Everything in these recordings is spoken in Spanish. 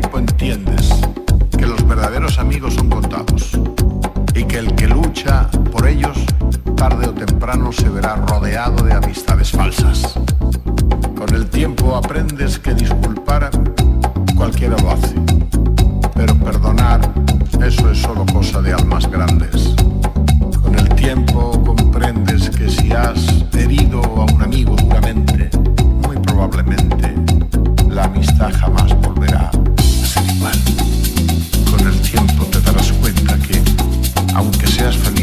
tiempo entiendes que los verdaderos amigos son contados y que el que lucha por ellos tarde o temprano se verá rodeado de amistades falsas. Con el tiempo aprendes que disculpar cualquiera lo hace, pero perdonar eso es solo cosa de almas grandes. Con el tiempo comprendes que si has herido a un amigo duramente, muy probablemente la amistad jamás gracias familia.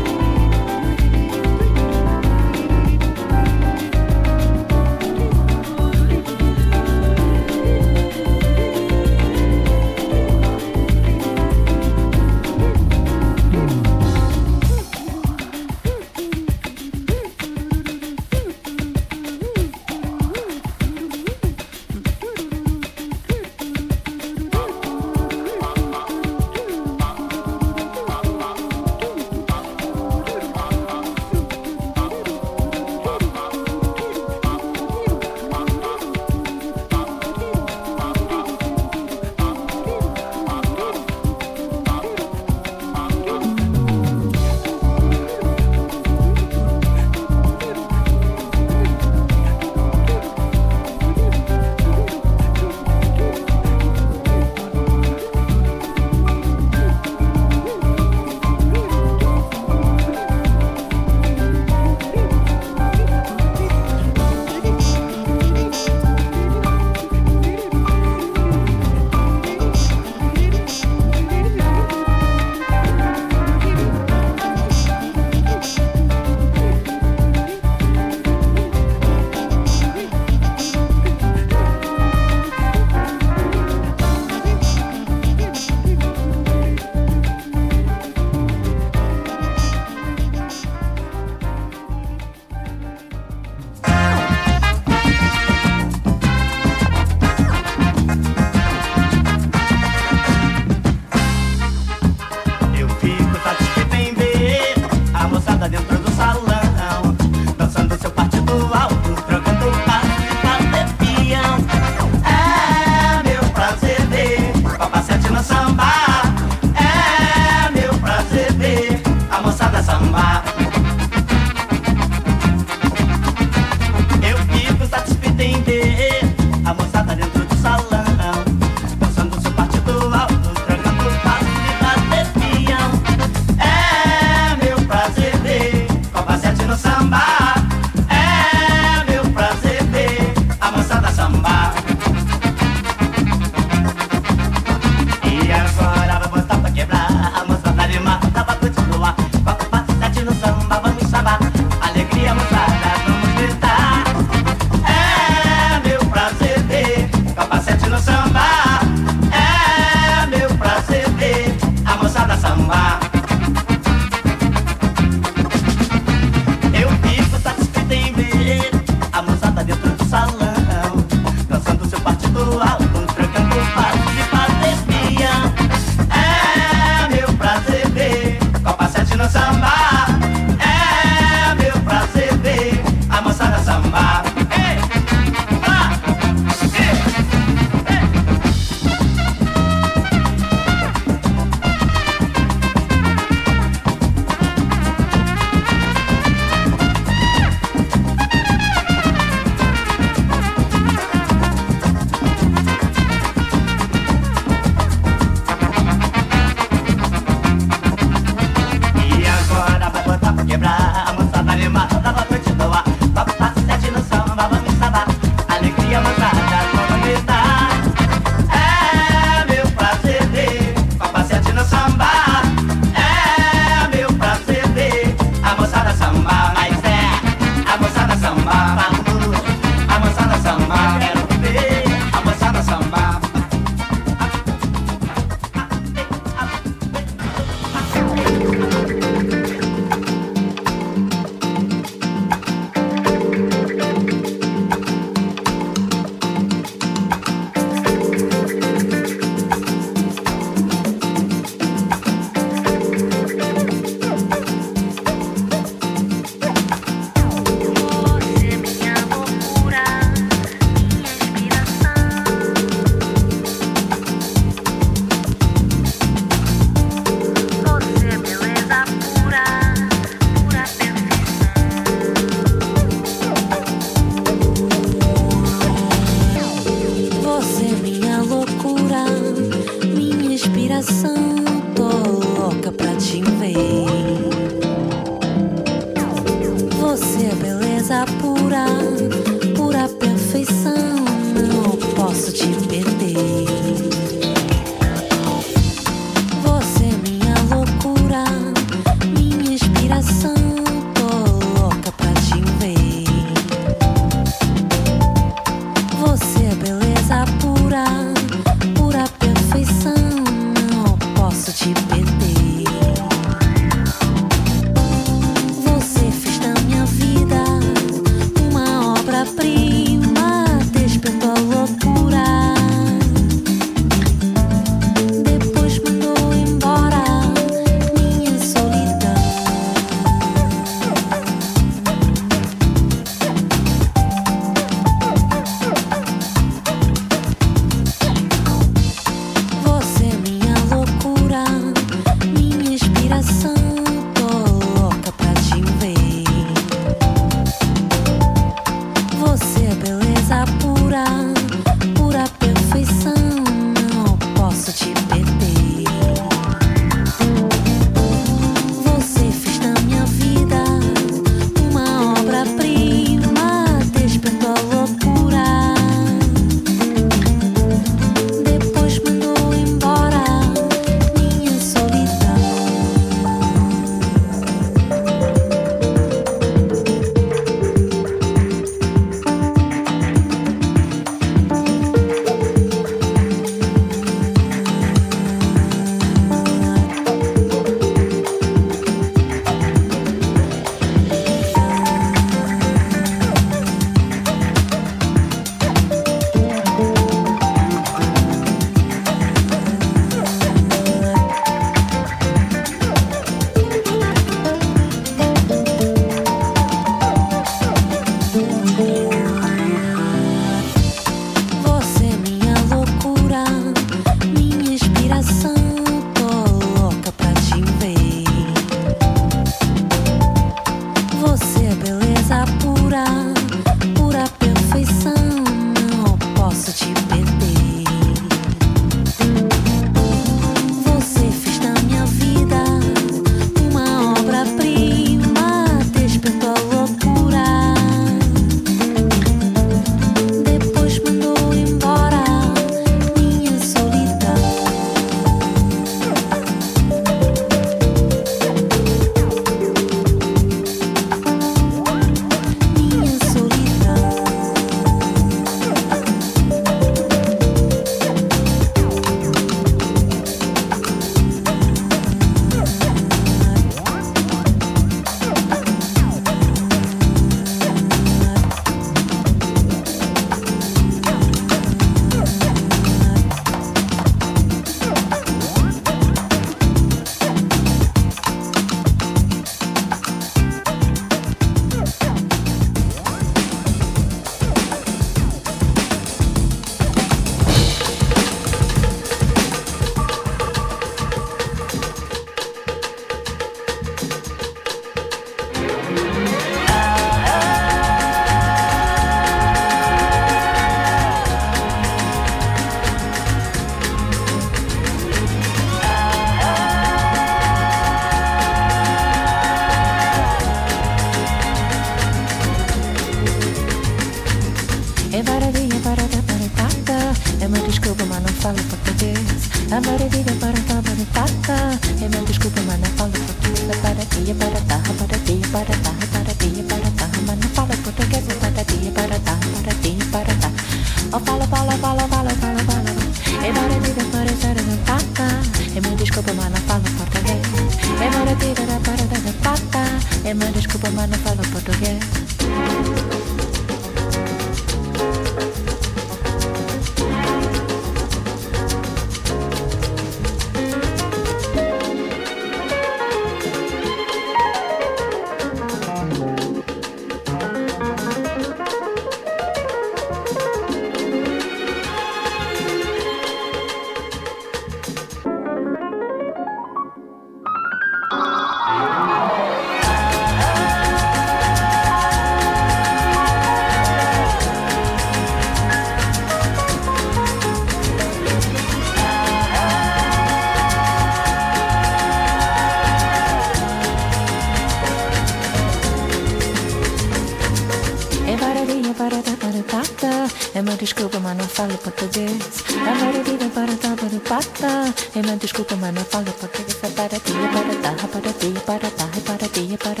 una disculpa, mana, fala portuguesa para ti, para para ti, para para ti, para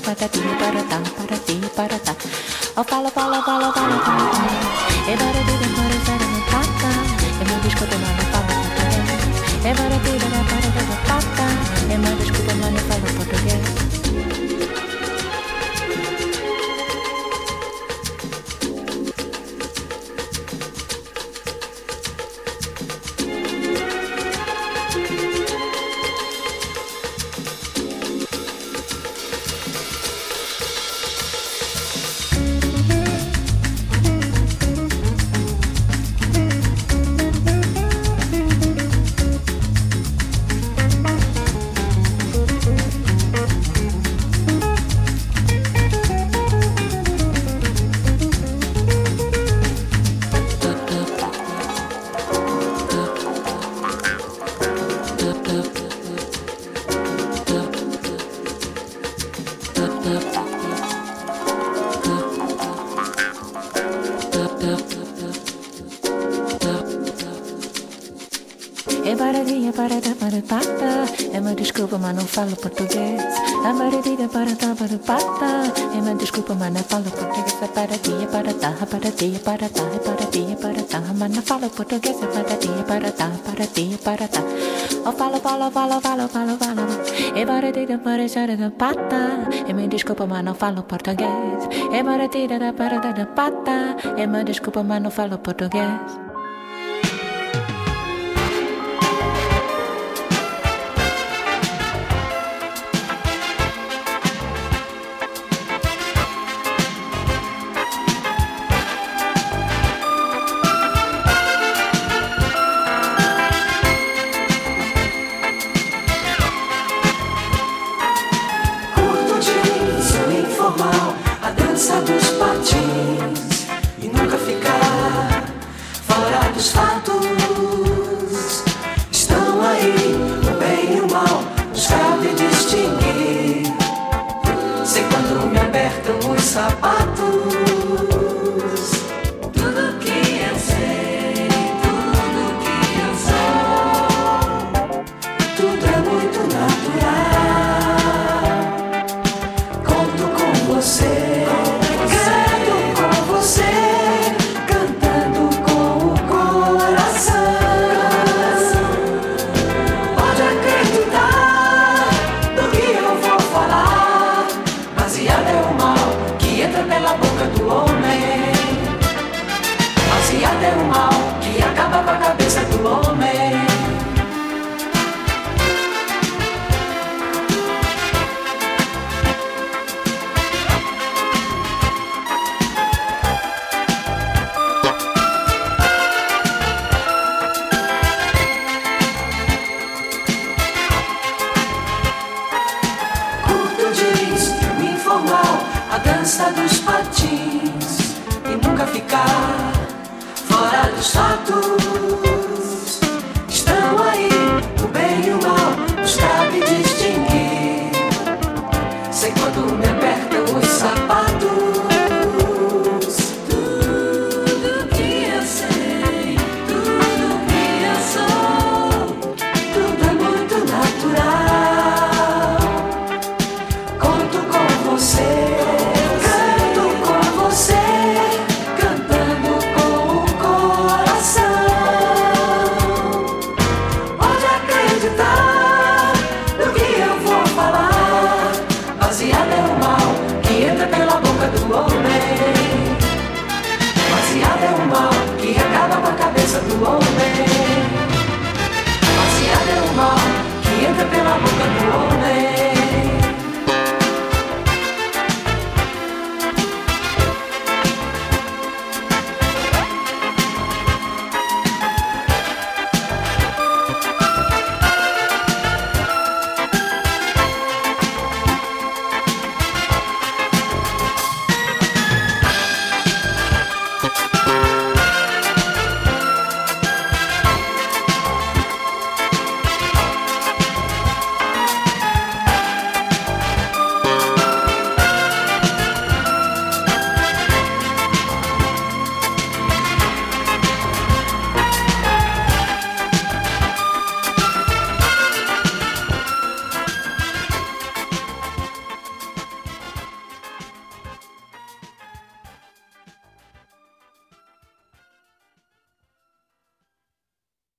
para ti, para para ti, para. Oh, fala, fala, fala, fala, fala. Desculpa, mas não falo português. A maravilha para tá, para pata. E me desculpa, mas não falo português. É para ti, é para tá, é para ti, é para tá, é para ti, é para tá. Mas não falo português. É para ti, é para tá, para ti, é para tá. Oh, falo, falo, falo, falo, falo, falo. É para ti, é para ser da pata. E me desculpa, mas não falo português. É para ti, é para da pata. E me desculpa, mas não falo português.